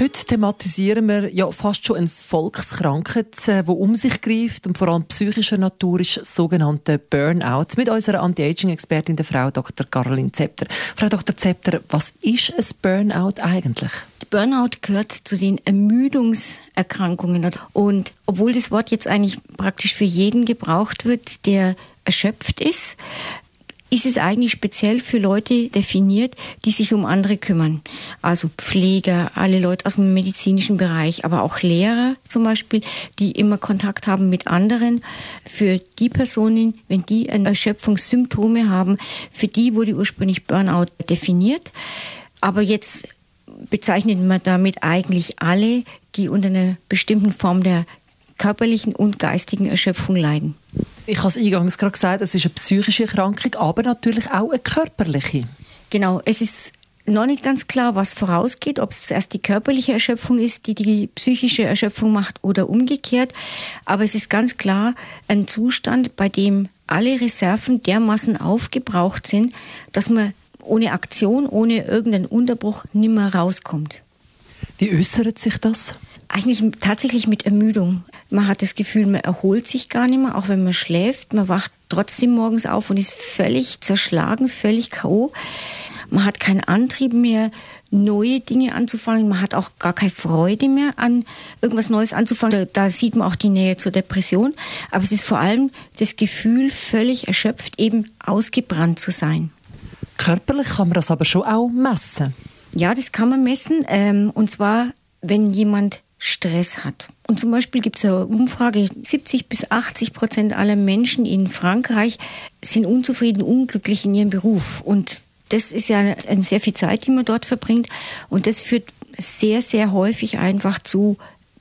Heute thematisieren wir ja fast schon eine Volkskrankheit, die äh, um sich greift und vor allem psychischer Natur ist, sogenannte Burnout. Mit unserer Anti-Aging-Expertin, der Frau Dr. Caroline Zepter. Frau Dr. Zepter, was ist ein Burnout eigentlich? Burnout gehört zu den Ermüdungserkrankungen. Und obwohl das Wort jetzt eigentlich praktisch für jeden gebraucht wird, der erschöpft ist, ist es eigentlich speziell für Leute definiert, die sich um andere kümmern. Also Pfleger, alle Leute aus dem medizinischen Bereich, aber auch Lehrer zum Beispiel, die immer Kontakt haben mit anderen. Für die Personen, wenn die Erschöpfungssymptome haben, für die wurde ursprünglich Burnout definiert. Aber jetzt bezeichnet man damit eigentlich alle, die unter einer bestimmten Form der körperlichen und geistigen Erschöpfung leiden. Ich habe es eingangs gerade gesagt, es ist eine psychische Erkrankung, aber natürlich auch eine körperliche. Genau, es ist noch nicht ganz klar, was vorausgeht, ob es zuerst die körperliche Erschöpfung ist, die die psychische Erschöpfung macht oder umgekehrt. Aber es ist ganz klar ein Zustand, bei dem alle Reserven dermaßen aufgebraucht sind, dass man ohne Aktion, ohne irgendeinen Unterbruch nimmer rauskommt. Wie äußert sich das? Eigentlich tatsächlich mit Ermüdung. Man hat das Gefühl, man erholt sich gar nicht mehr, auch wenn man schläft. Man wacht trotzdem morgens auf und ist völlig zerschlagen, völlig K.O. Man hat keinen Antrieb mehr, neue Dinge anzufangen. Man hat auch gar keine Freude mehr an irgendwas Neues anzufangen. Da, da, sieht man auch die Nähe zur Depression. Aber es ist vor allem das Gefühl, völlig erschöpft, eben ausgebrannt zu sein. Körperlich kann man das aber schon auch messen. Ja, das kann man messen. Ähm, und zwar, wenn jemand Stress hat. Und zum Beispiel gibt es eine Umfrage, 70 bis 80 Prozent aller Menschen in Frankreich sind unzufrieden, unglücklich in ihrem Beruf. Und das ist ja sehr viel Zeit, die man dort verbringt. Und das führt sehr, sehr häufig einfach zu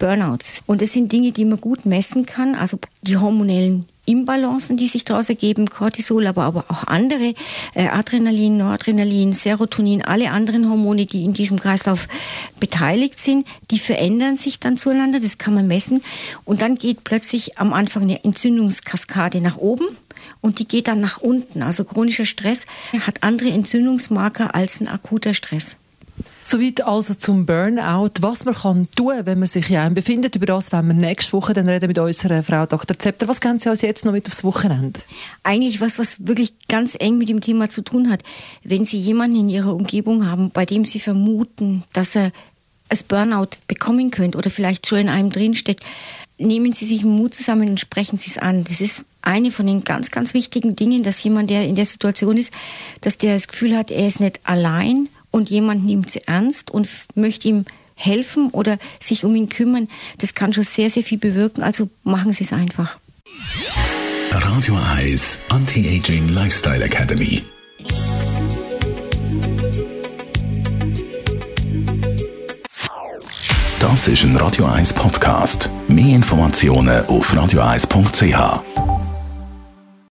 Burnouts. Und das sind Dinge, die man gut messen kann. Also die hormonellen Imbalancen, die sich daraus ergeben, Cortisol, aber, aber auch andere, äh, Adrenalin, Noradrenalin, Serotonin, alle anderen Hormone, die in diesem Kreislauf beteiligt sind, die verändern sich dann zueinander, das kann man messen. Und dann geht plötzlich am Anfang eine Entzündungskaskade nach oben und die geht dann nach unten. Also chronischer Stress hat andere Entzündungsmarker als ein akuter Stress. Soweit also zum Burnout. Was man kann tun, wenn man sich in einem befindet. Über das werden wir nächste Woche dann reden mit unserer Frau Dr. Zepter. Was können Sie uns jetzt noch mit aufs Wochenende? Eigentlich was, was wirklich ganz eng mit dem Thema zu tun hat. Wenn Sie jemanden in Ihrer Umgebung haben, bei dem Sie vermuten, dass er es Burnout bekommen könnte oder vielleicht schon in einem drinsteckt, nehmen Sie sich Mut zusammen und sprechen Sie es an. Das ist eine von den ganz, ganz wichtigen Dingen, dass jemand, der in der Situation ist, dass der das Gefühl hat, er ist nicht allein und jemand nimmt sie ernst und möchte ihm helfen oder sich um ihn kümmern, das kann schon sehr, sehr viel bewirken. Also machen Sie es einfach. Radio Eyes Anti-Aging Lifestyle Academy. Das ist ein Radio 1 Podcast. Mehr Informationen auf radio1.ch.